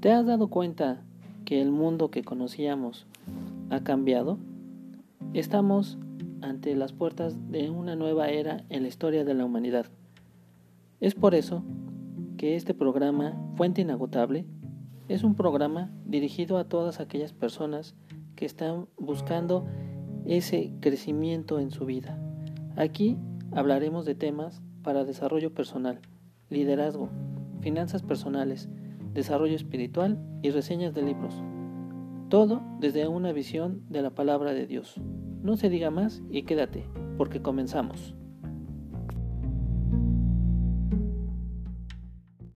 ¿Te has dado cuenta que el mundo que conocíamos ha cambiado? Estamos ante las puertas de una nueva era en la historia de la humanidad. Es por eso que este programa, Fuente Inagotable, es un programa dirigido a todas aquellas personas que están buscando ese crecimiento en su vida. Aquí hablaremos de temas para desarrollo personal, liderazgo, finanzas personales, desarrollo espiritual y reseñas de libros. Todo desde una visión de la palabra de Dios. No se diga más y quédate, porque comenzamos.